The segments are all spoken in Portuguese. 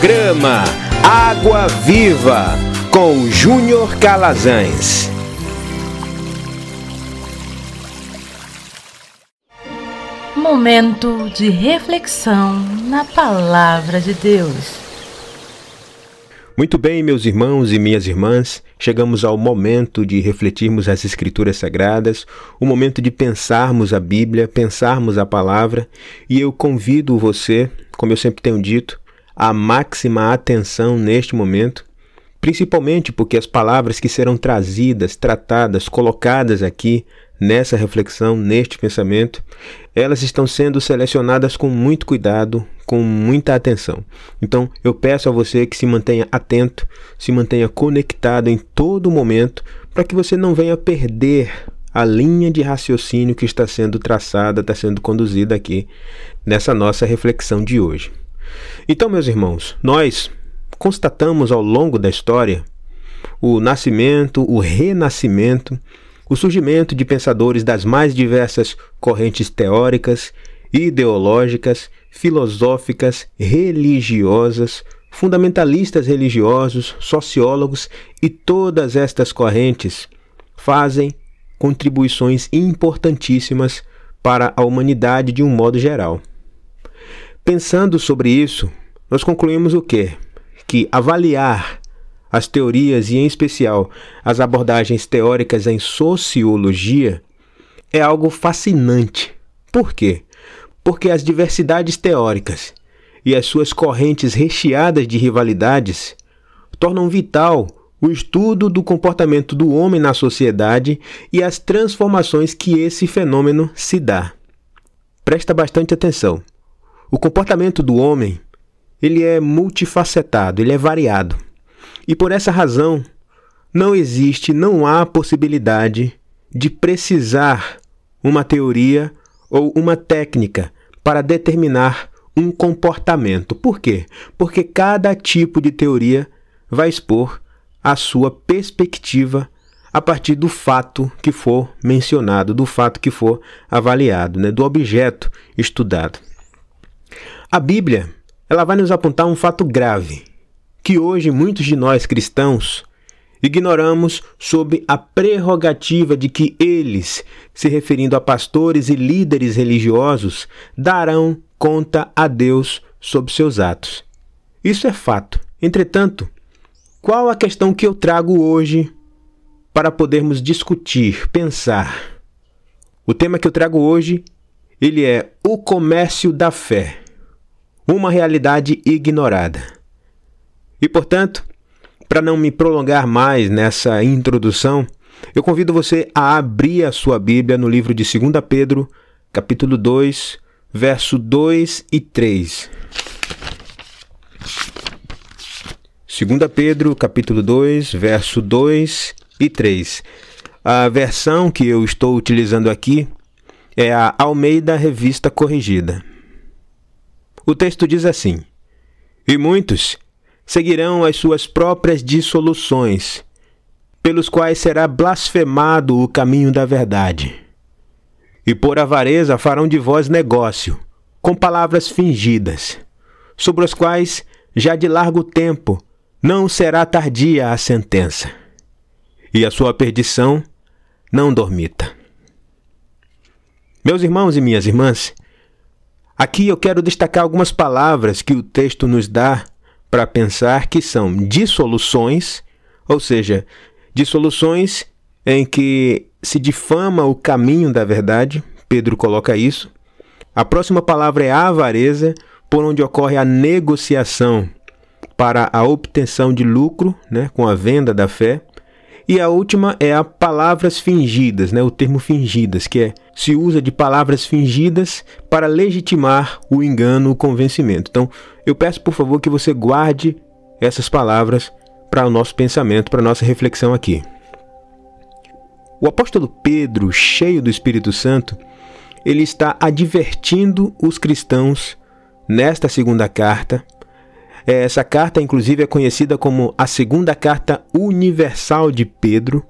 Programa Água Viva com Júnior Calazans. Momento de reflexão na Palavra de Deus. Muito bem, meus irmãos e minhas irmãs, chegamos ao momento de refletirmos as Escrituras Sagradas, o momento de pensarmos a Bíblia, pensarmos a palavra, e eu convido você, como eu sempre tenho dito, a máxima atenção neste momento, principalmente porque as palavras que serão trazidas, tratadas, colocadas aqui nessa reflexão, neste pensamento, elas estão sendo selecionadas com muito cuidado, com muita atenção. Então, eu peço a você que se mantenha atento, se mantenha conectado em todo momento, para que você não venha perder a linha de raciocínio que está sendo traçada, está sendo conduzida aqui nessa nossa reflexão de hoje. Então, meus irmãos, nós constatamos ao longo da história o nascimento, o renascimento, o surgimento de pensadores das mais diversas correntes teóricas, ideológicas, filosóficas, religiosas, fundamentalistas religiosos, sociólogos e todas estas correntes fazem contribuições importantíssimas para a humanidade de um modo geral. Pensando sobre isso, nós concluímos o quê? Que avaliar as teorias e, em especial, as abordagens teóricas em sociologia é algo fascinante. Por quê? Porque as diversidades teóricas e as suas correntes recheadas de rivalidades tornam vital o estudo do comportamento do homem na sociedade e as transformações que esse fenômeno se dá. Presta bastante atenção. O comportamento do homem, ele é multifacetado, ele é variado. E por essa razão, não existe, não há possibilidade de precisar uma teoria ou uma técnica para determinar um comportamento. Por quê? Porque cada tipo de teoria vai expor a sua perspectiva a partir do fato que for mencionado, do fato que for avaliado, né, do objeto estudado. A Bíblia, ela vai nos apontar um fato grave, que hoje muitos de nós cristãos ignoramos sob a prerrogativa de que eles, se referindo a pastores e líderes religiosos, darão conta a Deus sobre seus atos. Isso é fato. Entretanto, qual a questão que eu trago hoje para podermos discutir, pensar? O tema que eu trago hoje, ele é o comércio da fé uma realidade ignorada. E portanto, para não me prolongar mais nessa introdução, eu convido você a abrir a sua Bíblia no livro de 2 Pedro, capítulo 2, verso 2 e 3. 2 Pedro, capítulo 2, verso 2 e 3. A versão que eu estou utilizando aqui é a Almeida Revista Corrigida. O texto diz assim: E muitos seguirão as suas próprias dissoluções, pelos quais será blasfemado o caminho da verdade. E por avareza farão de vós negócio, com palavras fingidas, sobre as quais já de largo tempo não será tardia a sentença, e a sua perdição não dormita. Meus irmãos e minhas irmãs, Aqui eu quero destacar algumas palavras que o texto nos dá para pensar que são dissoluções, ou seja, dissoluções em que se difama o caminho da verdade, Pedro coloca isso. A próxima palavra é avareza, por onde ocorre a negociação para a obtenção de lucro né, com a venda da fé. E a última é a palavras fingidas, né? o termo fingidas, que é se usa de palavras fingidas para legitimar o engano, o convencimento. Então, eu peço por favor que você guarde essas palavras para o nosso pensamento, para a nossa reflexão aqui. O apóstolo Pedro, cheio do Espírito Santo, ele está advertindo os cristãos nesta segunda carta essa carta, inclusive, é conhecida como a segunda carta universal de Pedro.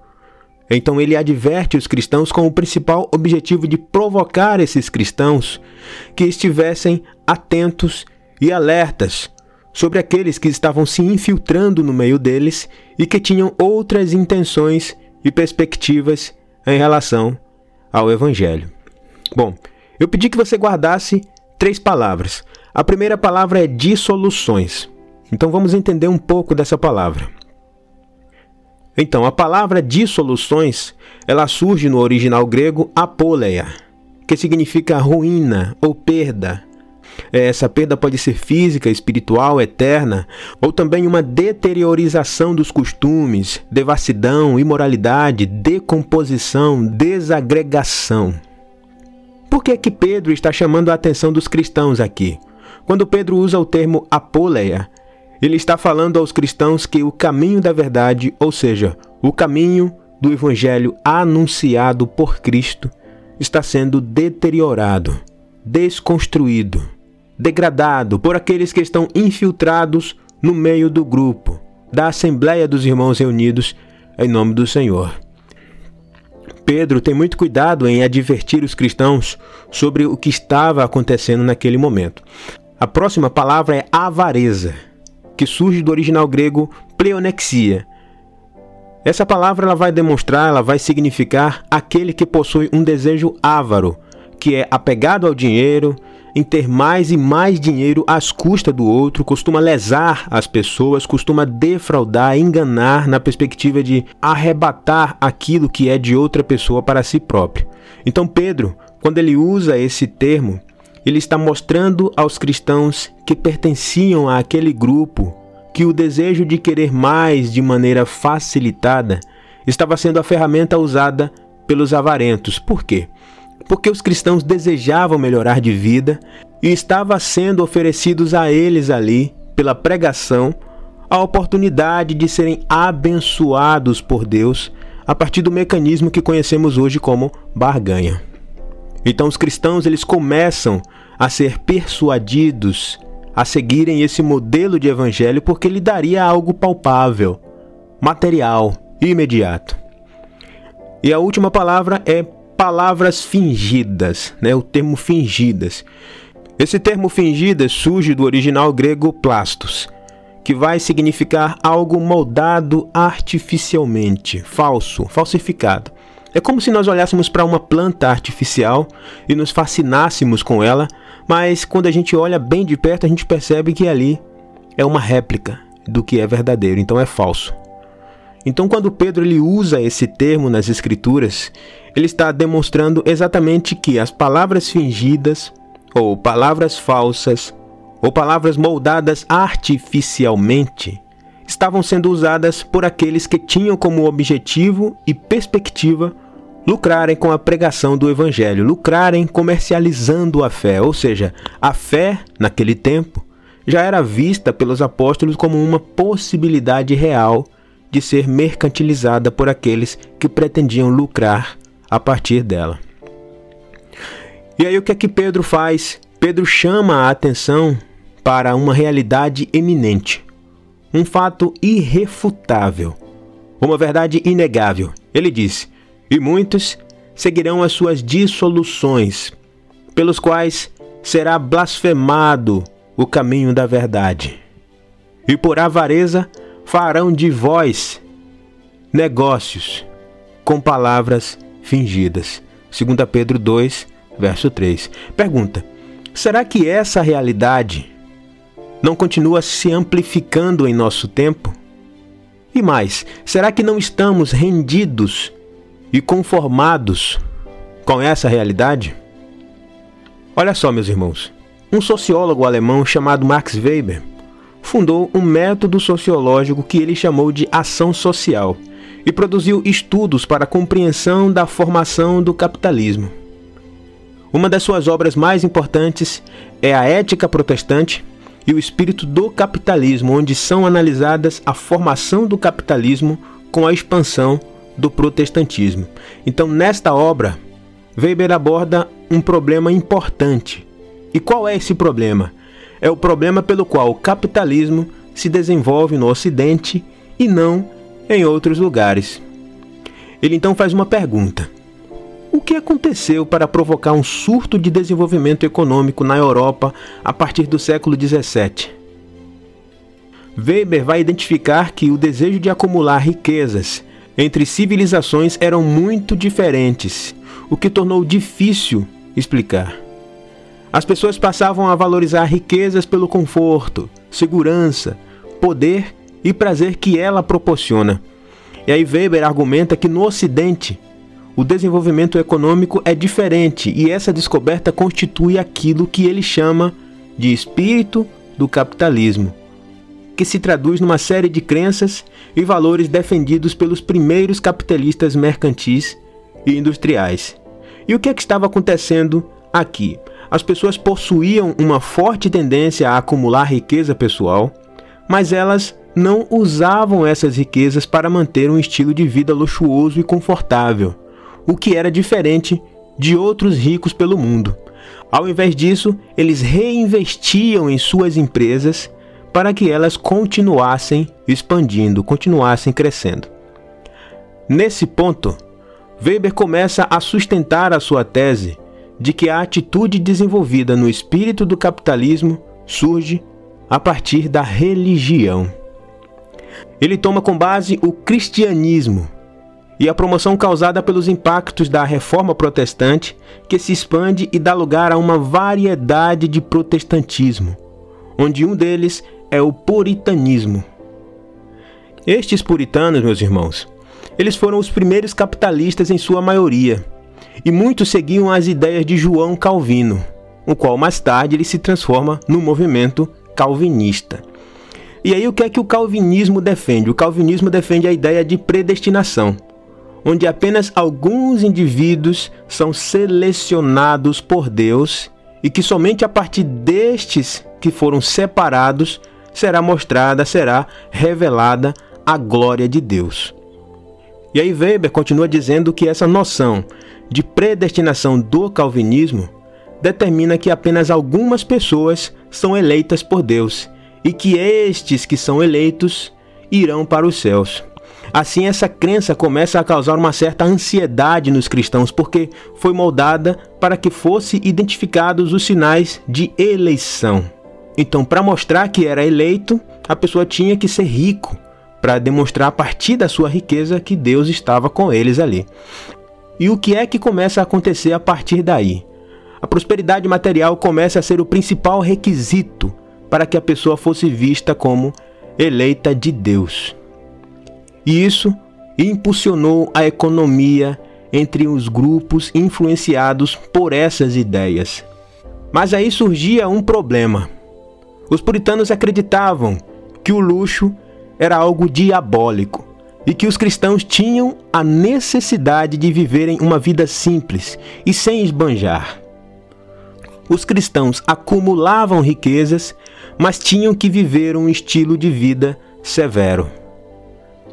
Então, ele adverte os cristãos com o principal objetivo de provocar esses cristãos que estivessem atentos e alertas sobre aqueles que estavam se infiltrando no meio deles e que tinham outras intenções e perspectivas em relação ao Evangelho. Bom, eu pedi que você guardasse três palavras. A primeira palavra é dissoluções. Então vamos entender um pouco dessa palavra. Então, a palavra dissoluções, ela surge no original grego apoleia, que significa ruína ou perda, é, essa perda pode ser física, espiritual, eterna, ou também uma deteriorização dos costumes, devassidão, imoralidade, decomposição, desagregação. Por que, que Pedro está chamando a atenção dos cristãos aqui? Quando Pedro usa o termo apoleia, ele está falando aos cristãos que o caminho da verdade, ou seja, o caminho do evangelho anunciado por Cristo, está sendo deteriorado, desconstruído degradado por aqueles que estão infiltrados no meio do grupo, da Assembleia dos Irmãos Reunidos em nome do Senhor. Pedro tem muito cuidado em advertir os cristãos sobre o que estava acontecendo naquele momento. A próxima palavra é avareza, que surge do original grego pleonexia. Essa palavra ela vai demonstrar, ela vai significar aquele que possui um desejo avaro, que é apegado ao dinheiro, em ter mais e mais dinheiro às custas do outro, costuma lesar as pessoas, costuma defraudar, enganar na perspectiva de arrebatar aquilo que é de outra pessoa para si próprio. Então, Pedro, quando ele usa esse termo, ele está mostrando aos cristãos que pertenciam àquele grupo que o desejo de querer mais de maneira facilitada estava sendo a ferramenta usada pelos avarentos. Por quê? porque os cristãos desejavam melhorar de vida e estava sendo oferecidos a eles ali, pela pregação, a oportunidade de serem abençoados por Deus a partir do mecanismo que conhecemos hoje como barganha. Então os cristãos eles começam a ser persuadidos a seguirem esse modelo de evangelho porque lhe daria algo palpável, material, imediato. E a última palavra é palavras fingidas, né? o termo fingidas. Esse termo fingidas surge do original grego plastos, que vai significar algo moldado artificialmente, falso, falsificado. É como se nós olhássemos para uma planta artificial e nos fascinássemos com ela, mas quando a gente olha bem de perto, a gente percebe que ali é uma réplica do que é verdadeiro, então é falso. Então, quando Pedro ele usa esse termo nas Escrituras, ele está demonstrando exatamente que as palavras fingidas, ou palavras falsas, ou palavras moldadas artificialmente, estavam sendo usadas por aqueles que tinham como objetivo e perspectiva lucrarem com a pregação do Evangelho, lucrarem comercializando a fé, ou seja, a fé, naquele tempo, já era vista pelos apóstolos como uma possibilidade real de ser mercantilizada por aqueles que pretendiam lucrar a partir dela. E aí o que é que Pedro faz? Pedro chama a atenção para uma realidade eminente, um fato irrefutável, uma verdade inegável. Ele diz: E muitos seguirão as suas dissoluções, pelos quais será blasfemado o caminho da verdade. E por avareza farão de vós negócios com palavras fingidas. 2 Pedro 2, verso 3. Pergunta: será que essa realidade não continua se amplificando em nosso tempo? E mais, será que não estamos rendidos e conformados com essa realidade? Olha só, meus irmãos. Um sociólogo alemão chamado Max Weber fundou um método sociológico que ele chamou de ação social e produziu estudos para a compreensão da formação do capitalismo. Uma das suas obras mais importantes é A Ética Protestante e o Espírito do Capitalismo, onde são analisadas a formação do capitalismo com a expansão do protestantismo. Então, nesta obra, Weber aborda um problema importante. E qual é esse problema? é o problema pelo qual o capitalismo se desenvolve no Ocidente e não em outros lugares. Ele então faz uma pergunta: O que aconteceu para provocar um surto de desenvolvimento econômico na Europa a partir do século XVII? Weber vai identificar que o desejo de acumular riquezas entre civilizações eram muito diferentes, o que tornou difícil explicar. As pessoas passavam a valorizar riquezas pelo conforto, segurança, poder e prazer que ela proporciona. E aí Weber argumenta que no Ocidente o desenvolvimento econômico é diferente e essa descoberta constitui aquilo que ele chama de espírito do capitalismo, que se traduz numa série de crenças e valores defendidos pelos primeiros capitalistas mercantis e industriais. E o que, é que estava acontecendo aqui? As pessoas possuíam uma forte tendência a acumular riqueza pessoal, mas elas não usavam essas riquezas para manter um estilo de vida luxuoso e confortável, o que era diferente de outros ricos pelo mundo. Ao invés disso, eles reinvestiam em suas empresas para que elas continuassem expandindo, continuassem crescendo. Nesse ponto, Weber começa a sustentar a sua tese de que a atitude desenvolvida no espírito do capitalismo surge a partir da religião. Ele toma com base o cristianismo e a promoção causada pelos impactos da reforma protestante, que se expande e dá lugar a uma variedade de protestantismo, onde um deles é o puritanismo. Estes puritanos, meus irmãos, eles foram os primeiros capitalistas em sua maioria e muitos seguiam as ideias de João Calvino, o qual mais tarde ele se transforma no movimento calvinista. E aí o que é que o calvinismo defende? O calvinismo defende a ideia de predestinação, onde apenas alguns indivíduos são selecionados por Deus e que somente a partir destes que foram separados será mostrada, será revelada a glória de Deus. E aí Weber continua dizendo que essa noção de predestinação do calvinismo determina que apenas algumas pessoas são eleitas por Deus e que estes que são eleitos irão para os céus. Assim, essa crença começa a causar uma certa ansiedade nos cristãos, porque foi moldada para que fossem identificados os sinais de eleição. Então, para mostrar que era eleito, a pessoa tinha que ser rico, para demonstrar a partir da sua riqueza que Deus estava com eles ali. E o que é que começa a acontecer a partir daí? A prosperidade material começa a ser o principal requisito para que a pessoa fosse vista como eleita de Deus. E isso impulsionou a economia entre os grupos influenciados por essas ideias. Mas aí surgia um problema. Os puritanos acreditavam que o luxo era algo diabólico e que os cristãos tinham a necessidade de viverem uma vida simples e sem esbanjar. Os cristãos acumulavam riquezas, mas tinham que viver um estilo de vida severo.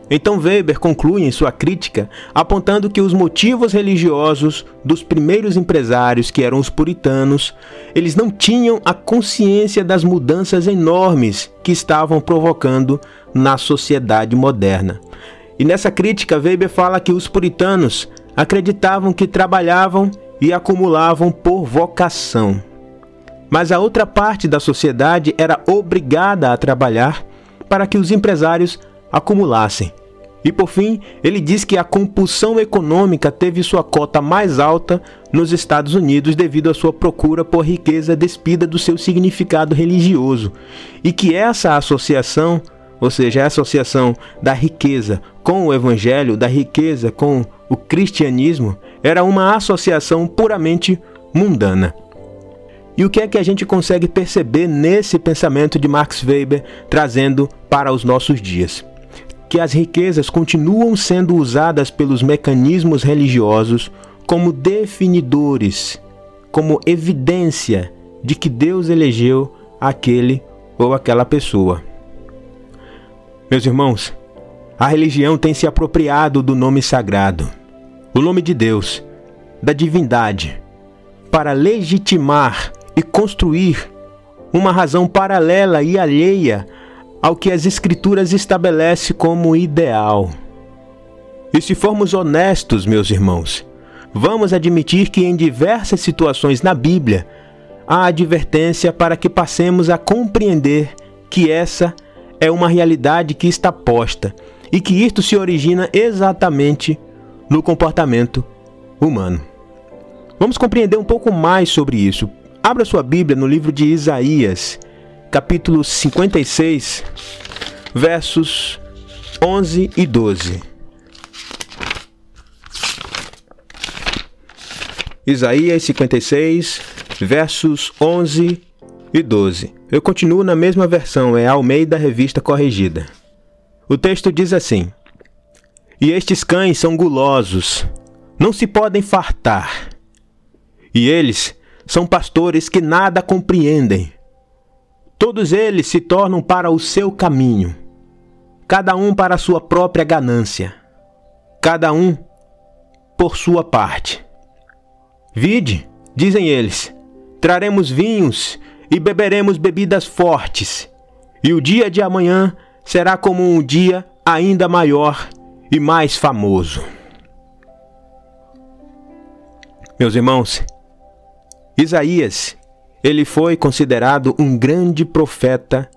Então Weber conclui em sua crítica apontando que os motivos religiosos dos primeiros empresários, que eram os puritanos, eles não tinham a consciência das mudanças enormes que estavam provocando na sociedade moderna. E nessa crítica Weber fala que os puritanos acreditavam que trabalhavam e acumulavam por vocação. Mas a outra parte da sociedade era obrigada a trabalhar para que os empresários acumulassem. E por fim, ele diz que a compulsão econômica teve sua cota mais alta nos Estados Unidos devido à sua procura por riqueza despida do seu significado religioso, e que essa associação, ou seja, a associação da riqueza com o evangelho, da riqueza com o cristianismo, era uma associação puramente mundana. E o que é que a gente consegue perceber nesse pensamento de Max Weber trazendo para os nossos dias? Que as riquezas continuam sendo usadas pelos mecanismos religiosos como definidores, como evidência de que Deus elegeu aquele ou aquela pessoa. Meus irmãos, a religião tem se apropriado do nome sagrado, o nome de Deus, da divindade, para legitimar e construir uma razão paralela e alheia ao que as Escrituras estabelece como ideal. E se formos honestos, meus irmãos, vamos admitir que em diversas situações na Bíblia há advertência para que passemos a compreender que essa é uma realidade que está posta e que isto se origina exatamente no comportamento humano. Vamos compreender um pouco mais sobre isso. Abra sua Bíblia no livro de Isaías, capítulo 56, versos 11 e 12. Isaías 56, versos 11 e 12. Eu continuo na mesma versão, é Almeida Revista Corrigida. O texto diz assim: E estes cães são gulosos, não se podem fartar. E eles são pastores que nada compreendem. Todos eles se tornam para o seu caminho, cada um para a sua própria ganância, cada um por sua parte. Vide, dizem eles, traremos vinhos e beberemos bebidas fortes, e o dia de amanhã será como um dia ainda maior e mais famoso. Meus irmãos, Isaías, ele foi considerado um grande profeta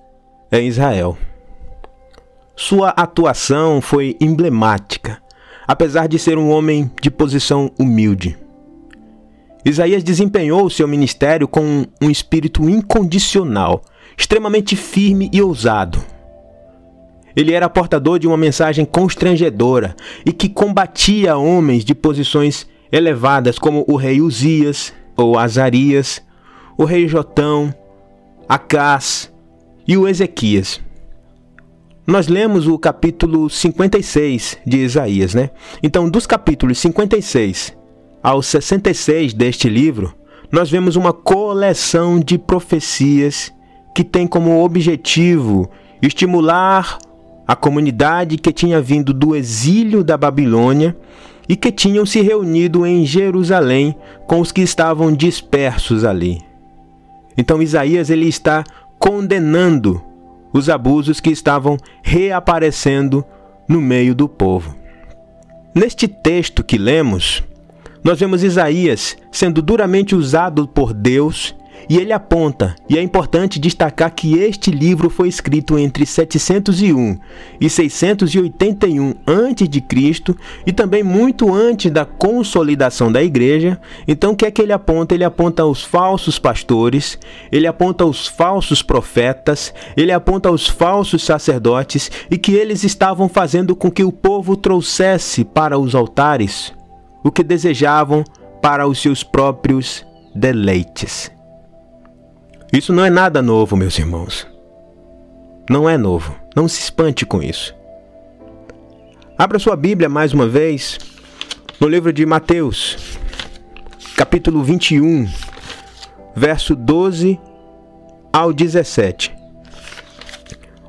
em Israel. Sua atuação foi emblemática, apesar de ser um homem de posição humilde. Isaías desempenhou seu ministério com um espírito incondicional, extremamente firme e ousado. Ele era portador de uma mensagem constrangedora e que combatia homens de posições elevadas como o rei Uzias ou Azarias, o rei Jotão, Acás e o Ezequias. Nós lemos o capítulo 56 de Isaías, né? Então, dos capítulos 56 ao 66 deste livro, nós vemos uma coleção de profecias que tem como objetivo estimular a comunidade que tinha vindo do exílio da Babilônia e que tinham se reunido em Jerusalém com os que estavam dispersos ali. Então Isaías ele está condenando os abusos que estavam reaparecendo no meio do povo. Neste texto que lemos, nós vemos Isaías sendo duramente usado por Deus e ele aponta, e é importante destacar que este livro foi escrito entre 701 e 681 a.C. e também muito antes da consolidação da igreja. Então, o que é que ele aponta? Ele aponta os falsos pastores, ele aponta os falsos profetas, ele aponta os falsos sacerdotes e que eles estavam fazendo com que o povo trouxesse para os altares o que desejavam para os seus próprios deleites. Isso não é nada novo, meus irmãos. Não é novo. Não se espante com isso. Abra sua Bíblia mais uma vez no livro de Mateus, capítulo 21, verso 12 ao 17.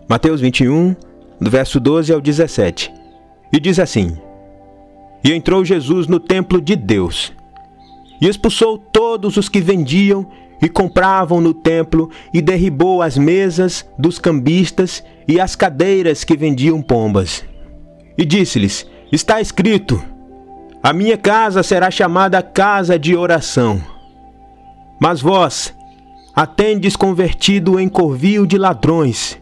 Mateus 21, do verso 12 ao 17. E diz assim: E entrou Jesus no templo de Deus, e expulsou todos os que vendiam e compravam no templo e derribou as mesas dos cambistas e as cadeiras que vendiam pombas. E disse-lhes: Está escrito: A minha casa será chamada casa de oração. Mas vós a tendes convertido em corvio de ladrões.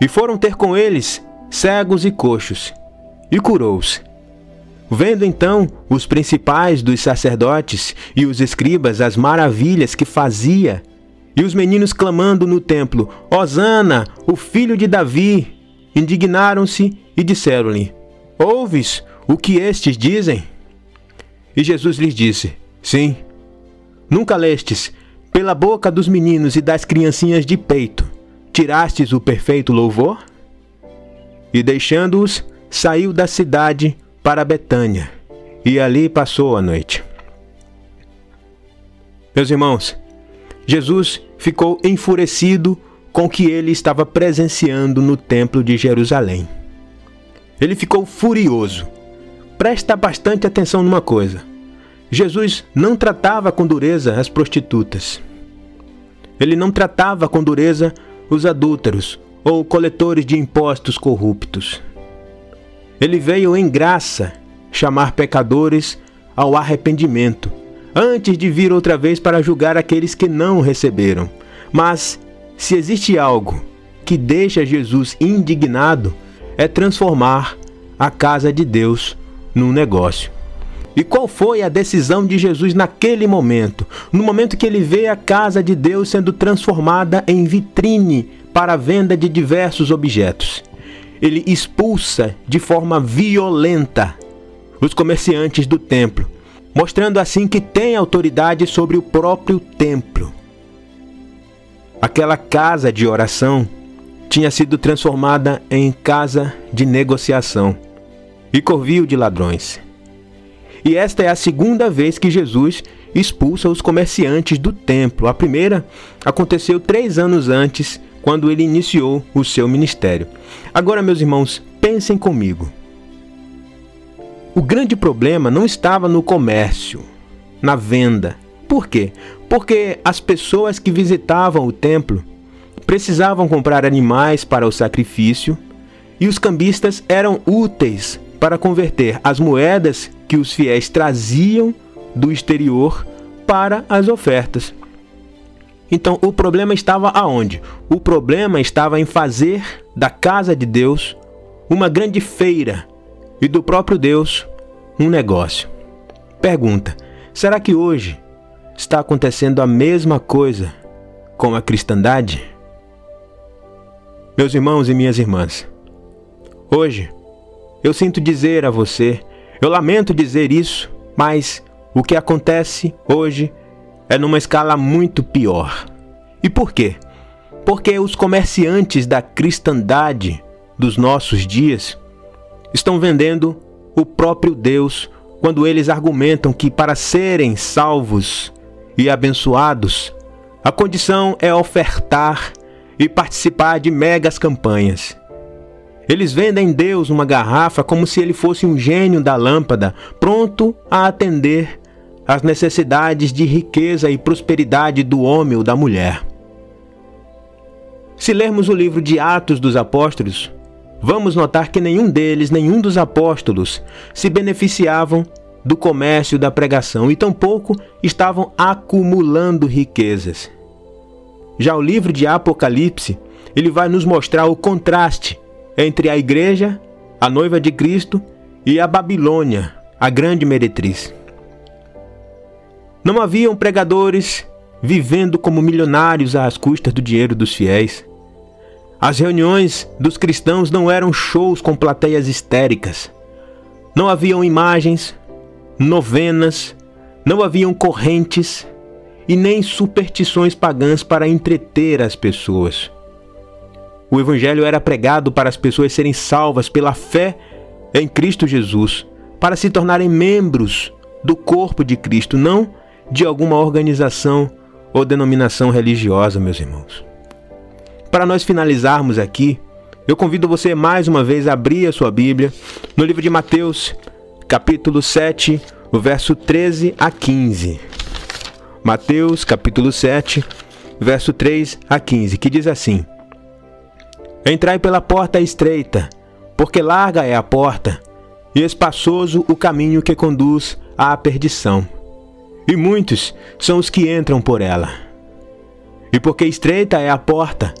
E foram ter com eles cegos e coxos, e curou-os. Vendo então os principais dos sacerdotes e os escribas as maravilhas que fazia, e os meninos clamando no templo: Hosana, o filho de Davi, indignaram-se e disseram-lhe: Ouves o que estes dizem? E Jesus lhes disse: Sim. Nunca lestes, pela boca dos meninos e das criancinhas de peito, tirastes o perfeito louvor? E deixando-os, saiu da cidade para Betânia e ali passou a noite. Meus irmãos, Jesus ficou enfurecido com o que ele estava presenciando no Templo de Jerusalém. Ele ficou furioso. Presta bastante atenção numa coisa: Jesus não tratava com dureza as prostitutas. Ele não tratava com dureza os adúlteros ou coletores de impostos corruptos. Ele veio em graça chamar pecadores ao arrependimento, antes de vir outra vez para julgar aqueles que não receberam. Mas, se existe algo que deixa Jesus indignado é transformar a casa de Deus num negócio. E qual foi a decisão de Jesus naquele momento? No momento que ele vê a casa de Deus sendo transformada em vitrine para a venda de diversos objetos. Ele expulsa de forma violenta os comerciantes do templo, mostrando assim que tem autoridade sobre o próprio templo. Aquela casa de oração tinha sido transformada em casa de negociação e covil de ladrões. E esta é a segunda vez que Jesus expulsa os comerciantes do templo. A primeira aconteceu três anos antes, quando ele iniciou o seu ministério. Agora, meus irmãos, pensem comigo. O grande problema não estava no comércio, na venda. Por quê? Porque as pessoas que visitavam o templo precisavam comprar animais para o sacrifício e os cambistas eram úteis para converter as moedas que os fiéis traziam do exterior para as ofertas. Então, o problema estava aonde? O problema estava em fazer da casa de Deus uma grande feira e do próprio Deus um negócio. Pergunta: será que hoje está acontecendo a mesma coisa com a cristandade? Meus irmãos e minhas irmãs, hoje eu sinto dizer a você, eu lamento dizer isso, mas o que acontece hoje é numa escala muito pior. E por quê? Porque os comerciantes da cristandade dos nossos dias estão vendendo o próprio Deus quando eles argumentam que para serem salvos e abençoados, a condição é ofertar e participar de megas campanhas. Eles vendem Deus uma garrafa como se ele fosse um gênio da lâmpada, pronto a atender às necessidades de riqueza e prosperidade do homem ou da mulher. Se lermos o livro de Atos dos Apóstolos, vamos notar que nenhum deles, nenhum dos apóstolos, se beneficiavam do comércio da pregação e tampouco estavam acumulando riquezas. Já o livro de Apocalipse, ele vai nos mostrar o contraste entre a igreja, a noiva de Cristo, e a Babilônia, a grande meretriz. Não haviam pregadores vivendo como milionários às custas do dinheiro dos fiéis. As reuniões dos cristãos não eram shows com plateias histéricas. Não haviam imagens, novenas, não haviam correntes e nem superstições pagãs para entreter as pessoas. O Evangelho era pregado para as pessoas serem salvas pela fé em Cristo Jesus, para se tornarem membros do corpo de Cristo, não de alguma organização ou denominação religiosa, meus irmãos. Para nós finalizarmos aqui, eu convido você mais uma vez a abrir a sua Bíblia no livro de Mateus, capítulo 7, o verso 13 a 15. Mateus, capítulo 7, verso 3 a 15, que diz assim: Entrai pela porta estreita, porque larga é a porta, e espaçoso o caminho que conduz à perdição. E muitos são os que entram por ela. E porque estreita é a porta,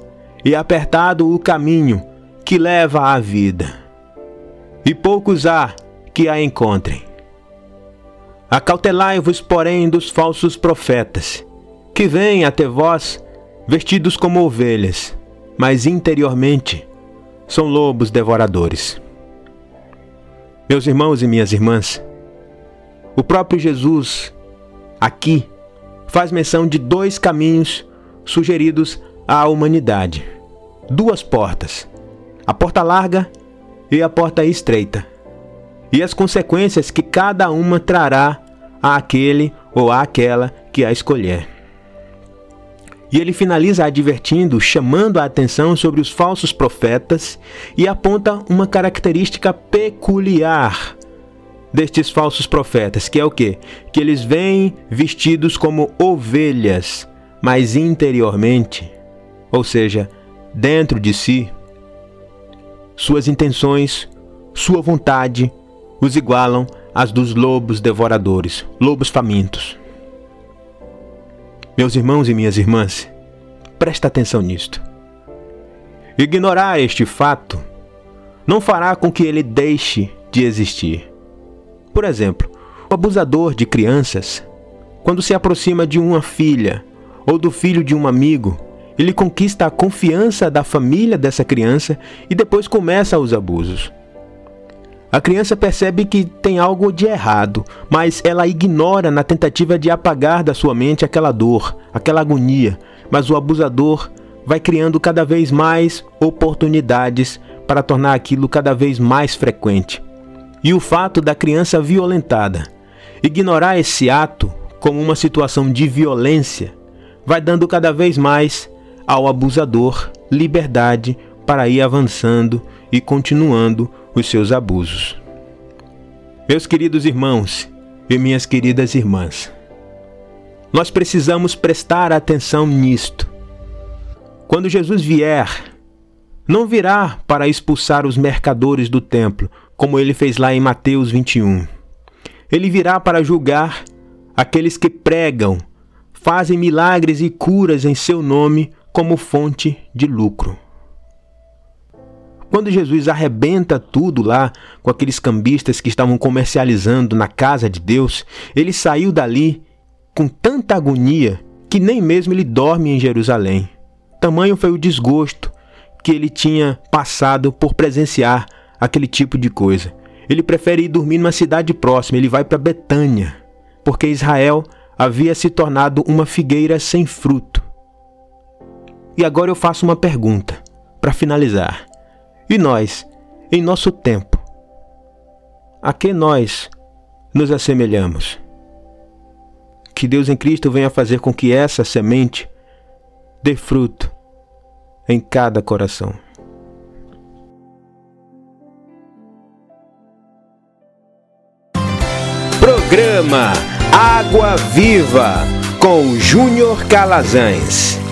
e apertado o caminho que leva à vida. E poucos há que a encontrem. Acautelai-vos, porém, dos falsos profetas, que vêm até vós vestidos como ovelhas mas interiormente são lobos devoradores. Meus irmãos e minhas irmãs, o próprio Jesus aqui faz menção de dois caminhos sugeridos à humanidade. Duas portas, a porta larga e a porta estreita, e as consequências que cada uma trará àquele ou àquela que a escolher. E ele finaliza advertindo, chamando a atenção sobre os falsos profetas e aponta uma característica peculiar destes falsos profetas, que é o quê? Que eles vêm vestidos como ovelhas, mas interiormente, ou seja, dentro de si, suas intenções, sua vontade os igualam às dos lobos devoradores, lobos famintos. Meus irmãos e minhas irmãs, presta atenção nisto. Ignorar este fato não fará com que ele deixe de existir. Por exemplo, o abusador de crianças, quando se aproxima de uma filha ou do filho de um amigo, ele conquista a confiança da família dessa criança e depois começa os abusos. A criança percebe que tem algo de errado, mas ela ignora na tentativa de apagar da sua mente aquela dor, aquela agonia. Mas o abusador vai criando cada vez mais oportunidades para tornar aquilo cada vez mais frequente. E o fato da criança violentada ignorar esse ato como uma situação de violência vai dando cada vez mais ao abusador liberdade para ir avançando e continuando os seus abusos. Meus queridos irmãos e minhas queridas irmãs, nós precisamos prestar atenção nisto. Quando Jesus vier, não virá para expulsar os mercadores do templo, como ele fez lá em Mateus 21. Ele virá para julgar aqueles que pregam, fazem milagres e curas em seu nome como fonte de lucro. Quando Jesus arrebenta tudo lá com aqueles cambistas que estavam comercializando na casa de Deus, ele saiu dali com tanta agonia que nem mesmo ele dorme em Jerusalém. Tamanho foi o desgosto que ele tinha passado por presenciar aquele tipo de coisa. Ele prefere ir dormir numa cidade próxima, ele vai para Betânia, porque Israel havia se tornado uma figueira sem fruto. E agora eu faço uma pergunta para finalizar. E nós, em nosso tempo, a que nós nos assemelhamos? Que Deus em Cristo venha fazer com que essa semente dê fruto em cada coração. Programa Água Viva com Júnior Calazans.